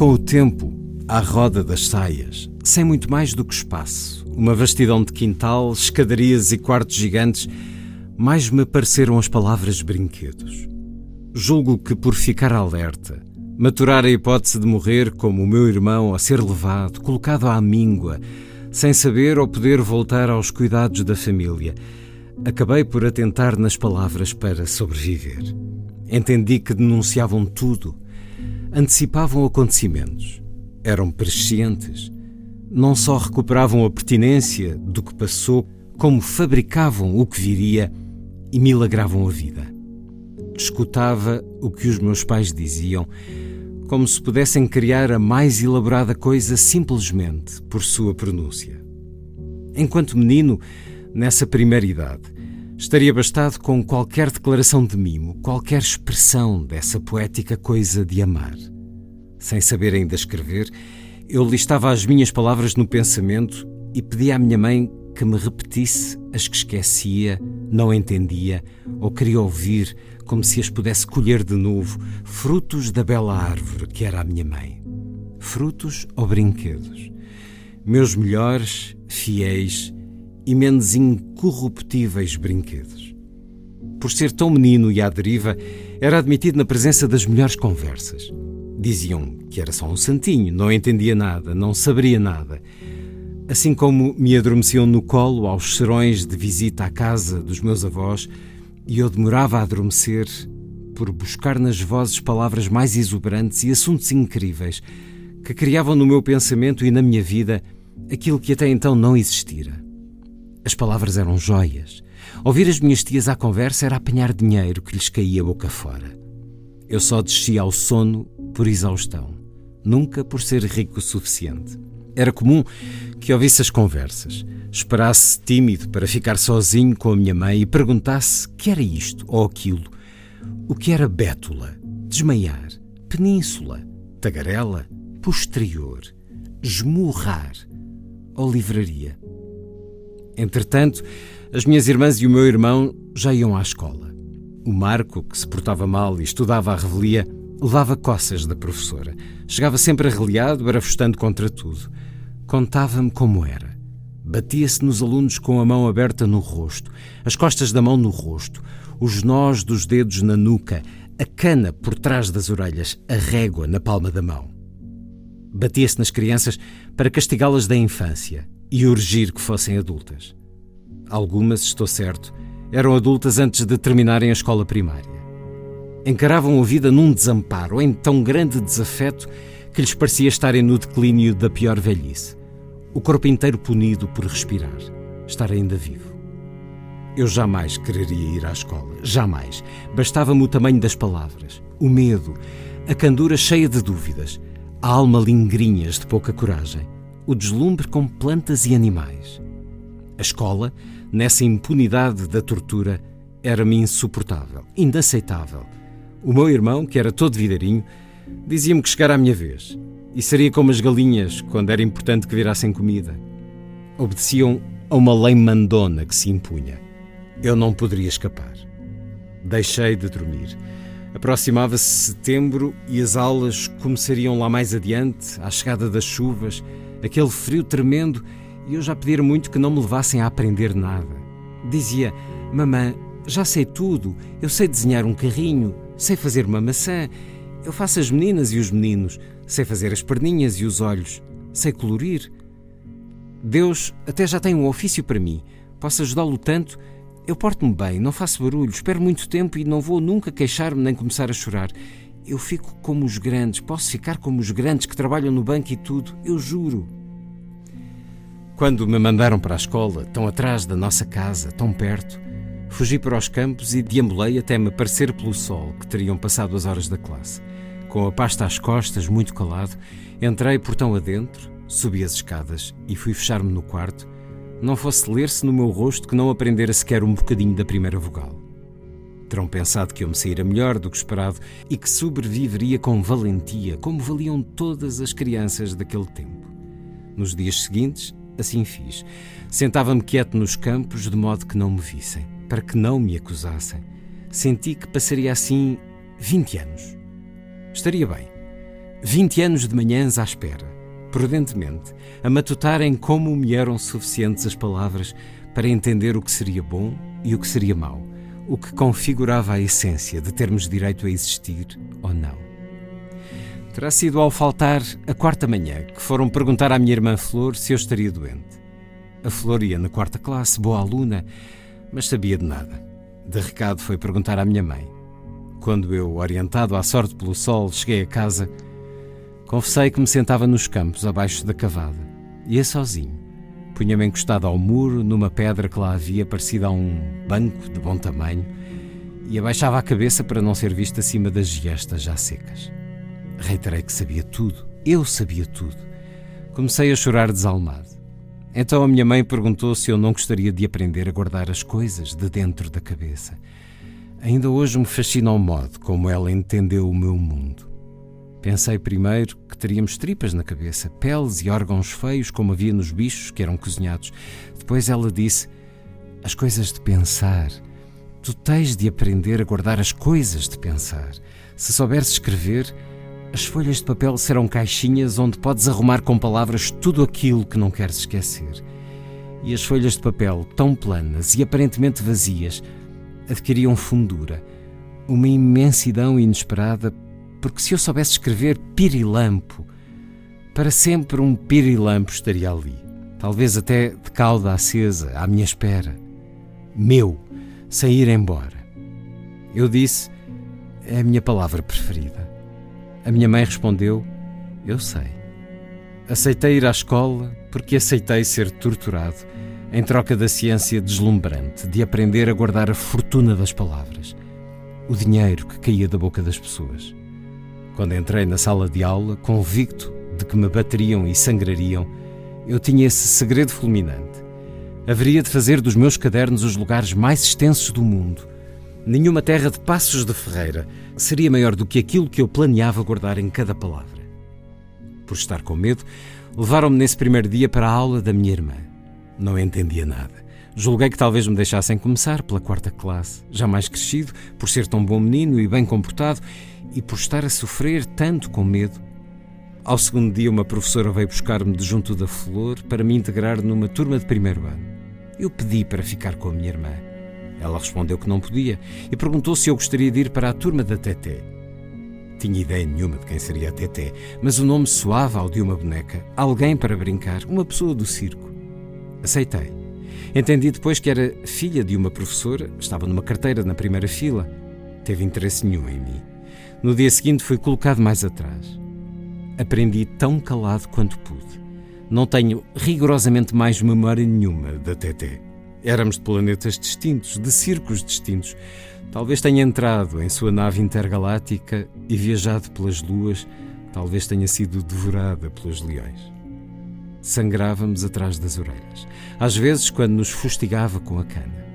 Com o tempo, à roda das saias, sem muito mais do que espaço, uma vastidão de quintal, escadarias e quartos gigantes, mais me pareceram as palavras brinquedos. Julgo que por ficar alerta, maturar a hipótese de morrer como o meu irmão a ser levado, colocado à míngua, sem saber ou poder voltar aos cuidados da família, acabei por atentar nas palavras para sobreviver. Entendi que denunciavam tudo antecipavam acontecimentos, eram prescientes, não só recuperavam a pertinência do que passou, como fabricavam o que viria e milagravam a vida. Escutava o que os meus pais diziam, como se pudessem criar a mais elaborada coisa simplesmente por sua pronúncia. Enquanto menino, nessa primeira idade, Estaria bastado com qualquer declaração de mimo, qualquer expressão dessa poética coisa de amar. Sem saber ainda escrever, eu listava as minhas palavras no pensamento e pedia à minha mãe que me repetisse as que esquecia, não entendia ou queria ouvir, como se as pudesse colher de novo, frutos da bela árvore que era a minha mãe. Frutos ou brinquedos? Meus melhores, fiéis e menos incorruptíveis brinquedos. Por ser tão menino e à deriva, era admitido na presença das melhores conversas. Diziam que era só um santinho, não entendia nada, não saberia nada. Assim como me adormeciam no colo aos serões de visita à casa dos meus avós, e eu demorava a adormecer por buscar nas vozes palavras mais exuberantes e assuntos incríveis que criavam no meu pensamento e na minha vida aquilo que até então não existira. As palavras eram joias. Ouvir as minhas tias à conversa era apanhar dinheiro que lhes caía boca fora. Eu só descia ao sono por exaustão, nunca por ser rico o suficiente. Era comum que ouvisse as conversas, esperasse tímido para ficar sozinho com a minha mãe e perguntasse que era isto ou aquilo, o que era bétula, desmaiar, península, tagarela, posterior, esmurrar ou livraria. Entretanto, as minhas irmãs e o meu irmão já iam à escola. O Marco, que se portava mal e estudava à revelia, levava coças da professora. Chegava sempre arreliado, barafustando contra tudo. Contava-me como era. Batia-se nos alunos com a mão aberta no rosto, as costas da mão no rosto, os nós dos dedos na nuca, a cana por trás das orelhas, a régua na palma da mão. Batia-se nas crianças para castigá-las da infância e urgir que fossem adultas. Algumas, estou certo, eram adultas antes de terminarem a escola primária. Encaravam a vida num desamparo, em tão grande desafeto que lhes parecia estarem no declínio da pior velhice. O corpo inteiro punido por respirar, estar ainda vivo. Eu jamais quereria ir à escola, jamais. Bastava-me o tamanho das palavras, o medo, a candura cheia de dúvidas, a alma lingrinhas de pouca coragem o deslumbre com plantas e animais. A escola, nessa impunidade da tortura, era-me insuportável, inaceitável. O meu irmão, que era todo videirinho, dizia-me que chegara a minha vez e seria como as galinhas quando era importante que virassem comida. Obedeciam a uma lei mandona que se impunha. Eu não poderia escapar. Deixei de dormir. Aproximava-se setembro e as aulas começariam lá mais adiante, à chegada das chuvas aquele frio tremendo, e eu já pedira muito que não me levassem a aprender nada. Dizia: Mamã, já sei tudo, eu sei desenhar um carrinho, sei fazer uma maçã, eu faço as meninas e os meninos, sei fazer as perninhas e os olhos, sei colorir. Deus até já tem um ofício para mim, posso ajudá-lo tanto. Eu porto-me bem, não faço barulho, espero muito tempo e não vou nunca queixar-me nem começar a chorar. Eu fico como os grandes, posso ficar como os grandes que trabalham no banco e tudo, eu juro. Quando me mandaram para a escola, tão atrás da nossa casa, tão perto, Fugi para os campos e deambulei até me parecer pelo sol que teriam passado as horas da classe. Com a pasta às costas, muito calado, entrei portão adentro, subi as escadas e fui fechar-me no quarto, não fosse ler-se no meu rosto que não aprendera sequer um bocadinho da primeira vogal. Terão pensado que eu me saíra melhor do que esperado e que sobreviveria com valentia, como valiam todas as crianças daquele tempo. Nos dias seguintes, assim fiz. Sentava-me quieto nos campos, de modo que não me vissem, para que não me acusassem. Senti que passaria assim 20 anos. Estaria bem. 20 anos de manhãs à espera, prudentemente, a matutarem como me eram suficientes as palavras para entender o que seria bom e o que seria mau, o que configurava a essência de termos direito a existir ou não. Terá sido ao faltar a quarta manhã que foram perguntar à minha irmã Flor se eu estaria doente. A Flor ia na quarta classe, boa aluna, mas sabia de nada. De recado foi perguntar à minha mãe. Quando eu, orientado à sorte pelo sol, cheguei a casa, confessei que me sentava nos campos, abaixo da cavada. Ia sozinho. Punha-me encostado ao muro, numa pedra que lá havia, parecida a um banco de bom tamanho, e abaixava a cabeça para não ser vista acima das giestas já secas. Reiterei que sabia tudo, eu sabia tudo. Comecei a chorar desalmado. Então a minha mãe perguntou se eu não gostaria de aprender a guardar as coisas de dentro da cabeça. Ainda hoje me fascina o modo como ela entendeu o meu mundo. Pensei primeiro que teríamos tripas na cabeça, peles e órgãos feios como havia nos bichos que eram cozinhados. Depois ela disse: As coisas de pensar. Tu tens de aprender a guardar as coisas de pensar. Se souberes escrever, as folhas de papel serão caixinhas onde podes arrumar com palavras tudo aquilo que não queres esquecer. E as folhas de papel, tão planas e aparentemente vazias, adquiriam fundura, uma imensidão inesperada, porque se eu soubesse escrever pirilampo, para sempre um pirilampo estaria ali, talvez até de cauda acesa, à minha espera. Meu, sem ir embora. Eu disse, é a minha palavra preferida. A minha mãe respondeu, eu sei. Aceitei ir à escola porque aceitei ser torturado em troca da ciência deslumbrante de aprender a guardar a fortuna das palavras, o dinheiro que caía da boca das pessoas. Quando entrei na sala de aula, convicto de que me bateriam e sangrariam, eu tinha esse segredo fulminante. Haveria de fazer dos meus cadernos os lugares mais extensos do mundo. Nenhuma terra de passos de ferreira seria maior do que aquilo que eu planeava guardar em cada palavra. Por estar com medo, levaram-me nesse primeiro dia para a aula da minha irmã. Não entendia nada. Julguei que talvez me deixassem começar pela quarta classe, já mais crescido, por ser tão bom menino e bem comportado, e por estar a sofrer tanto com medo. Ao segundo dia, uma professora veio buscar-me de junto da flor para me integrar numa turma de primeiro ano. Eu pedi para ficar com a minha irmã. Ela respondeu que não podia e perguntou se eu gostaria de ir para a turma da Teté. Tinha ideia nenhuma de quem seria a Teté, mas o nome soava ao de uma boneca, alguém para brincar, uma pessoa do circo. Aceitei. Entendi depois que era filha de uma professora, estava numa carteira na primeira fila. Teve interesse nenhum em mim. No dia seguinte fui colocado mais atrás. Aprendi tão calado quanto pude. Não tenho rigorosamente mais memória nenhuma da TT. Éramos de planetas distintos, de circos distintos. Talvez tenha entrado em sua nave intergaláctica e viajado pelas luas, talvez tenha sido devorada pelos leões. Sangrávamos atrás das orelhas. Às vezes, quando nos fustigava com a cana.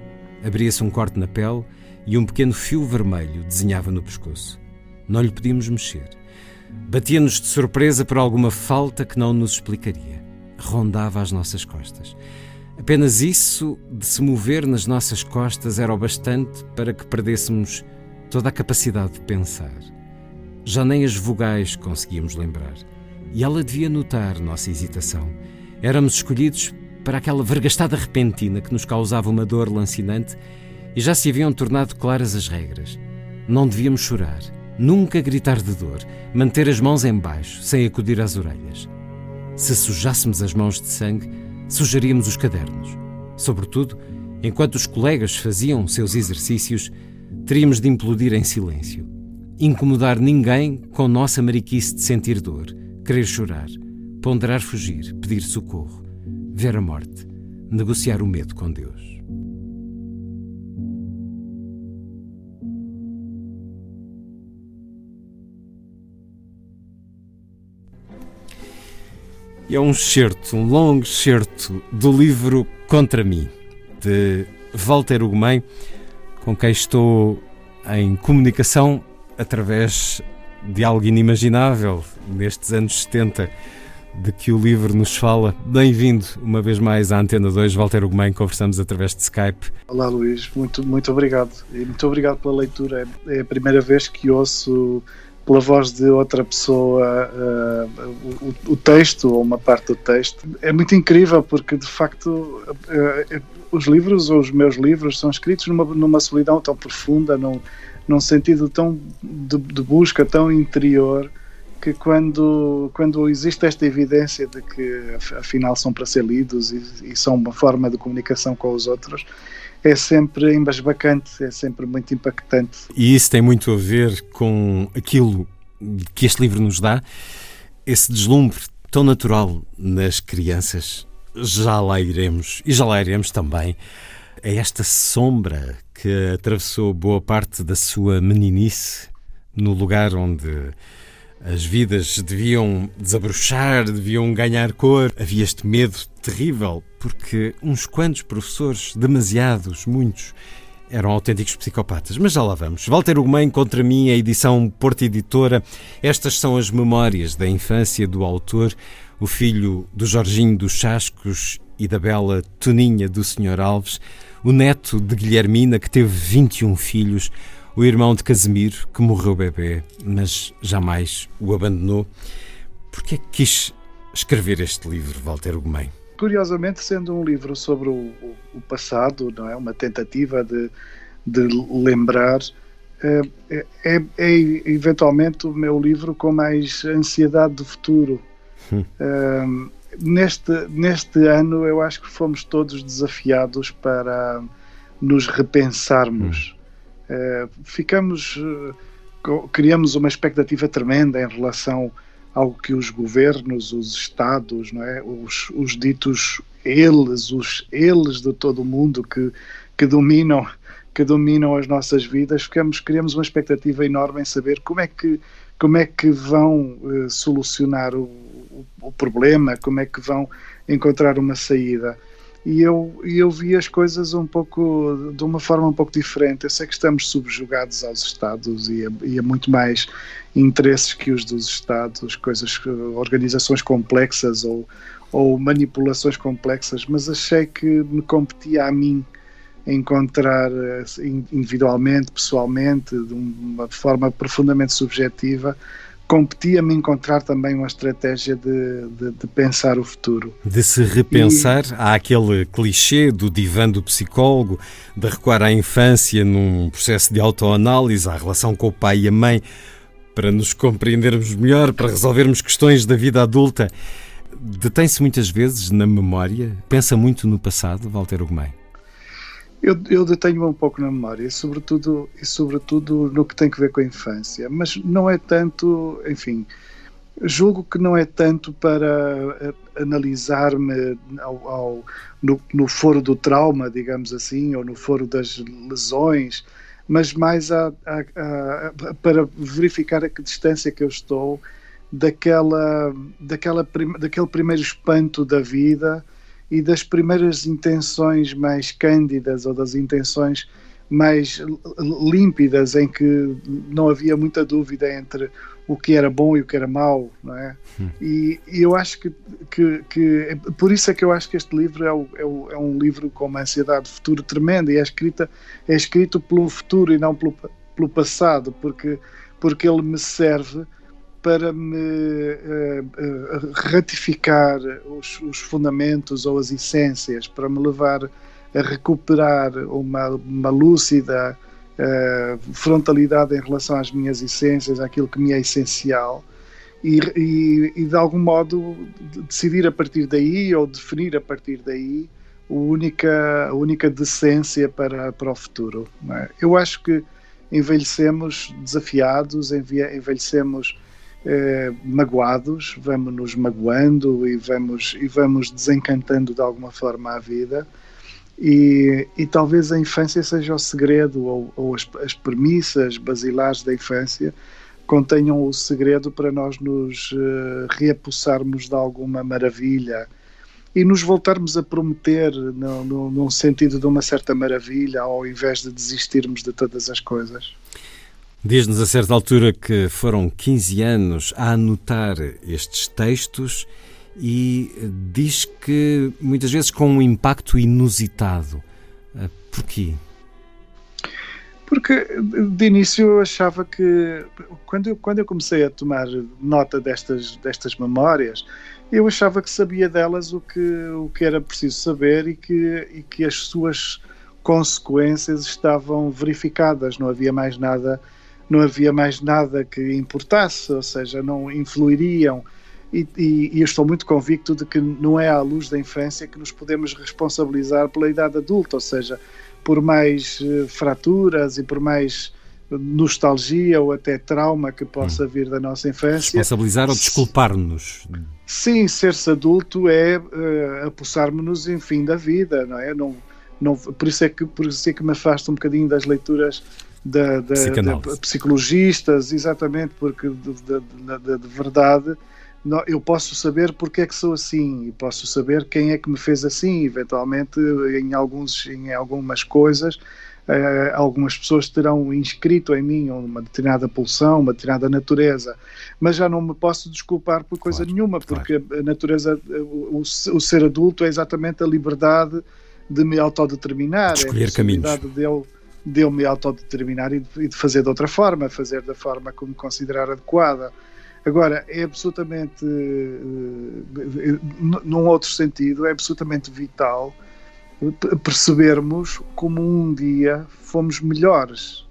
Abria-se um corte na pele e um pequeno fio vermelho desenhava no pescoço. Não lhe podíamos mexer. Batia-nos de surpresa por alguma falta que não nos explicaria. Rondava às nossas costas. Apenas isso de se mover nas nossas costas era o bastante para que perdêssemos toda a capacidade de pensar. Já nem as vogais conseguíamos lembrar e ela devia notar nossa hesitação. Éramos escolhidos para aquela vergastada repentina que nos causava uma dor lancinante e já se haviam tornado claras as regras. Não devíamos chorar, nunca gritar de dor, manter as mãos em baixo, sem acudir às orelhas. Se sujássemos as mãos de sangue, sujaríamos os cadernos. Sobretudo, enquanto os colegas faziam seus exercícios, teríamos de implodir em silêncio. Incomodar ninguém com nossa mariquice de sentir dor querer chorar, ponderar fugir, pedir socorro, ver a morte, negociar o medo com Deus. E é um certo, um longo certo do livro Contra mim, de Walter Ugumem, com quem estou em comunicação através de algo inimaginável nestes anos 70 de que o livro nos fala. Bem-vindo uma vez mais à Antena 2, Walter Ugumem, conversamos através de Skype. Olá Luís, muito, muito obrigado e muito obrigado pela leitura. É a primeira vez que ouço pela voz de outra pessoa uh, o, o, texto ou uma parte do texto. É muito incrível porque de facto uh, os livros ou os meus livros são escritos numa, numa solidão tão profunda, num, num sentido tão de, de busca tão interior que quando, quando existe esta evidência de que afinal são para ser lidos e, e são uma forma de comunicação com os outros, é sempre embasbacante, é sempre muito impactante. E isso tem muito a ver com aquilo que este livro nos dá, esse deslumbre tão natural nas crianças. Já lá iremos, e já lá iremos também, a esta sombra que atravessou boa parte da sua meninice, no lugar onde as vidas deviam desabrochar, deviam ganhar cor. Havia este medo terrível, porque uns quantos professores, demasiados, muitos, eram autênticos psicopatas. Mas já lá vamos. Walter Ugumem contra mim, a edição Porto Editora. Estas são as memórias da infância do autor, o filho do Jorginho dos Chascos e da bela Toninha do Sr. Alves, o neto de Guilhermina, que teve 21 filhos, o irmão de Casimiro, que morreu bebê, mas jamais o abandonou. Por que é que quis escrever este livro, Walter Ugumem? Curiosamente, sendo um livro sobre o, o passado, não é uma tentativa de, de lembrar, é, é, é, eventualmente o meu livro com mais ansiedade do futuro. Hum. Um, neste, neste ano, eu acho que fomos todos desafiados para nos repensarmos. Hum eh, ficamos, uh, criamos uma expectativa tremenda em relação ao que os governos, os Estados, não é? os, os ditos eles, os eles de todo o mundo que, que dominam que dominam as nossas vidas, ficamos, criamos uma expectativa enorme em saber como é que, como é que vão uh, solucionar o, o, o, problema, como é que vão encontrar uma saída e eu, eu vi as coisas um pouco de uma forma um pouco diferente. Eu sei que estamos subjugados aos Estados e a, e a muito mais interesses que os dos Estados, coisas, organizações complexas ou, ou manipulações complexas, mas achei que me competia a mim encontrar eh, individualmente, pessoalmente, de uma forma profundamente subjetiva, competia-me encontrar também uma estratégia de, de, de, pensar o futuro. De se repensar, e... há aquele clichê do divã do psicólogo, de recuar à infância num processo de autoanálise, à relação com o pai e a mãe, para nos compreendermos melhor, para resolvermos questões da vida adulta. Detém-se muitas vezes na memória, pensa muito no passado, Walter Ugumem. Eu, eu detenho-me um pouco na memória, sobretudo, e sobretudo no que tem que ver com a infância, mas não é tanto, enfim, julgo que não é tanto para analisar-me ao, ao, no, no, foro do trauma, digamos assim, ou no foro das lesões, mas mais a, a, a, para verificar a que distância que eu estou daquela, daquela, daquele primeiro espanto da vida e das primeiras intenções mais cândidas ou das intenções mais límpidas em que não havia muita dúvida entre o que era bom e o que era mau, não é? Hum. E, e, eu acho que, que, que, por isso é que eu acho que este livro é, o, é, o, é, um livro com uma ansiedade de futuro tremenda e é escrita é escrito pelo futuro e não pelo, pelo passado, porque porque ele me serve para me uh, uh, ratificar os, os, fundamentos ou as essências, para me levar a recuperar uma, uma lúcida uh, frontalidade em relação às minhas essências, àquilo que me é essencial. E, e, e, de algum modo decidir a partir daí ou definir a partir daí a única, a única decência para, para o futuro. É? Eu acho que envelhecemos desafiados, envelhecemos eh, magoados, vamos nos magoando e vamos, e vamos desencantando de alguma forma a vida. E, e talvez a infância seja o segredo ou, ou as, as premissas basilares da infância contenham o segredo para nós nos uh, reapossarmos de alguma maravilha e nos voltarmos a prometer no, no, sentido de uma certa maravilha ao invés de desistirmos de todas as coisas. Diz-nos a certa altura que foram 15 anos a anotar estes textos e diz que muitas vezes com um impacto inusitado. Eh, porquê? Porque de início eu achava que, quando eu, quando eu comecei a tomar nota destas, destas memórias, eu achava que sabia delas o que, o que era preciso saber e que, e que as suas consequências estavam verificadas, não havia mais nada, não havia mais nada que importasse, ou seja, não influiriam. E, e, e eu estou muito convicto de que não é à luz da infância que nos podemos responsabilizar pela idade adulta, ou seja, por mais uh, fraturas e por mais nostalgia ou até trauma que possa hum. vir da nossa infância. Responsabilizar ou desculpar-nos. Sim, ser-se adulto é uh, apossar-nos em fim da vida, não é? Não, não, por, isso é que, por isso é que me afasto um bocadinho das leituras da, da, de psicologistas, exatamente, porque de, de, de, de verdade eu posso saber porque é que sou assim e posso saber quem é que me fez assim, eventualmente em, alguns, em algumas coisas Uh, algumas pessoas terão inscrito em mim uma determinada pulsão, uma determinada natureza, mas já não me posso desculpar por coisa claro, nenhuma, porque claro. a natureza, o, o, ser adulto é exatamente a liberdade de me autodeterminar, de escolher é a caminhos. dele de eu me autodeterminar e de, e de fazer de outra forma, fazer da forma como considerar adequada. Agora, é absolutamente, uh, num outro sentido, é absolutamente vital percebermos como um dia fomos melhores,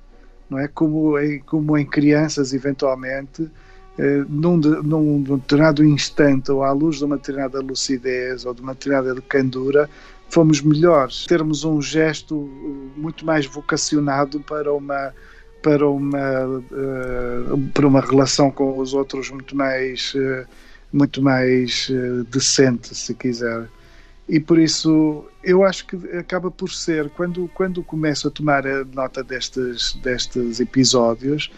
não é? Como em, como em crianças, eventualmente, eh, num, num, num determinado instante, ou à luz de uma determinada lucidez ou de uma determinada candura, fomos melhores. Termos um gesto eh, muito mais vocacionado para uma para uma uh, para uma relação com os outros muito mais uh, muito mais decente, se quiser e por isso eu acho que acaba por ser quando quando começo a tomar a nota destes destes episódios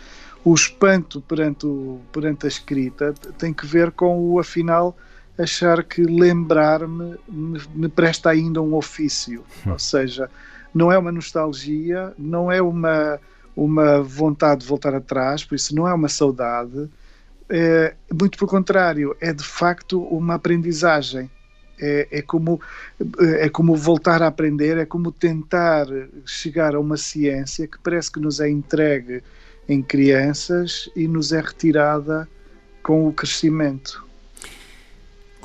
o espanto perante o, perante a escrita tem que ver com o afinal achar que lembrar-me me, me, presta ainda um ofício hum. ou seja não é uma nostalgia não é uma uma vontade de voltar atrás por isso não é uma saudade é, muito pelo contrário é de facto uma aprendizagem é, é, como, é como voltar a aprender, é como tentar chegar a uma ciência que parece que nos é entregue em crianças e nos é retirada com o crescimento.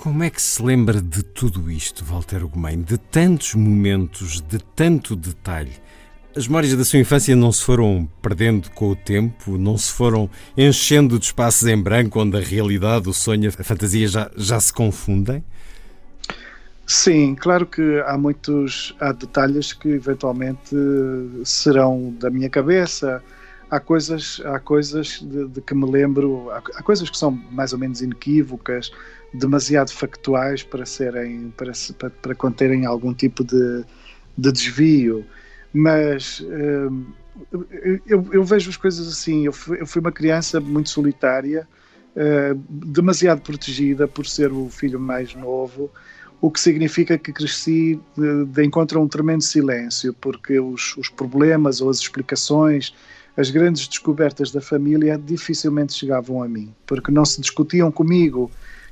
Como é que se lembra de tudo isto, Walter Ugumem? De tantos momentos, de tanto detalhe? As memórias da sua infância não se foram perdendo com o tempo, não se foram enchendo de espaços em branco onde a realidade, o sonho, a fantasia já, já se confundem? Sim, claro que há muitos há detalhes que eventualmente serão da minha cabeça. Há coisas, há coisas de, de que me lembro, há, há, coisas que são mais ou menos inequívocas, demasiado factuais para serem para, para, conterem algum tipo de, de desvio. Mas hum, eu, eu, vejo as coisas assim. Eu fui, eu fui uma criança muito solitária, hum, demasiado protegida por ser o filho mais novo o que significa que cresci de, de encontro a um tremendo silêncio, porque os, os, problemas ou as explicações, as grandes descobertas da família dificilmente chegavam a mim, porque não se discutiam comigo.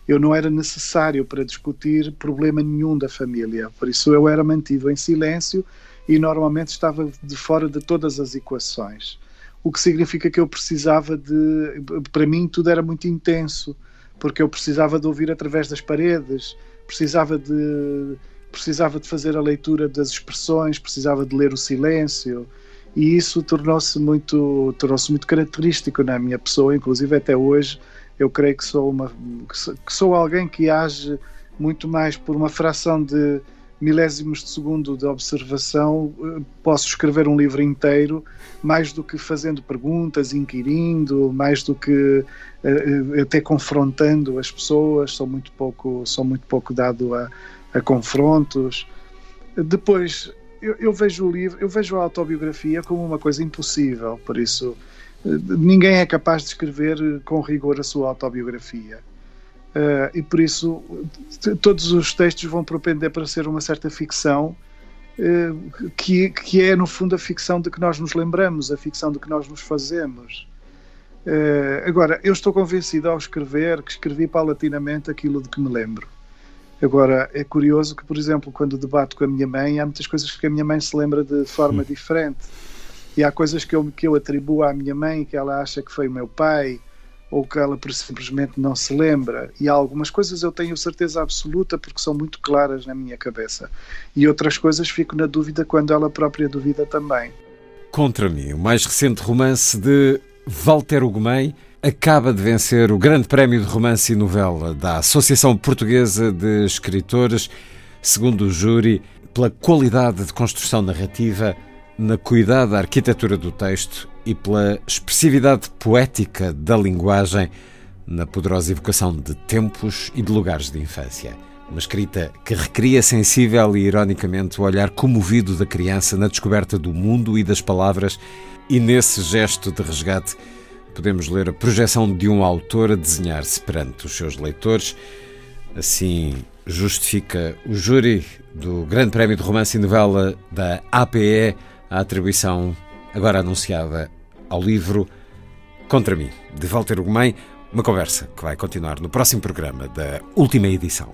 Eu não era necessário para discutir problema nenhum da família, por isso eu era mantido em silêncio e normalmente estava de fora de todas as equações. O que significa que eu precisava de. Para mim, tudo era muito intenso, porque eu precisava de ouvir através das paredes, precisava de precisava de fazer a leitura das expressões, precisava de ler o silêncio e isso tornou-se muito tornou-se muito característico na minha pessoa, inclusive até hoje eu creio que sou uma que sou alguém que age muito mais por uma fração de milésimos de segundo de observação, eh, posso escrever um livro inteiro, mais do que fazendo perguntas, inquirindo, mais do que uh, até confrontando as pessoas, sou muito pouco, sou muito pouco dado a, a confrontos. Depois, eu, eu, vejo o livro, eu vejo a autobiografia como uma coisa impossível, por isso ninguém é capaz de escrever com rigor a sua autobiografia. Uh, e por isso todos os textos vão propender para ser uma certa ficção uh, que, que é no fundo a ficção de que nós nos lembramos, a ficção de que nós nos fazemos. Uh, agora, eu estou convencido ao escrever que escrevi paulatinamente aquilo de que me lembro. Agora, é curioso que, por exemplo, quando debato com a minha mãe, há muitas coisas que a minha mãe se lembra de forma diferente. E há coisas que eu, que eu atribuo à minha mãe que ela acha que foi o meu pai ou que ela simplesmente não se lembra. E há algumas coisas eu tenho certeza absoluta porque são muito claras na minha cabeça. E outras coisas fico na dúvida quando ela própria duvida também. Contra mim, o mais recente romance de Walter Ugumem acaba de vencer o Grande Prémio de Romance e Novela da Associação Portuguesa de Escritores, segundo o júri, pela qualidade de construção narrativa, na cuidada arquitetura do texto e pela expressividade poética da linguagem, na poderosa evocação de tempos e de lugares de infância. Uma escrita que recria sensível e ironicamente o olhar comovido da criança na descoberta do mundo e das palavras, e nesse gesto de resgate podemos ler a projeção de um autor a desenhar-se perante os seus leitores. Assim justifica o júri do Grande Prémio de Romance e Novela da APE a atribuição agora anunciada ao livro Contra mim, de Walter Ugumem, uma conversa que vai continuar no próximo programa da última edição.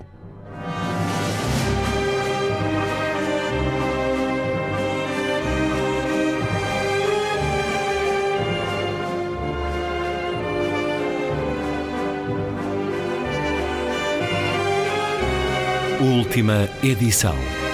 Última edição.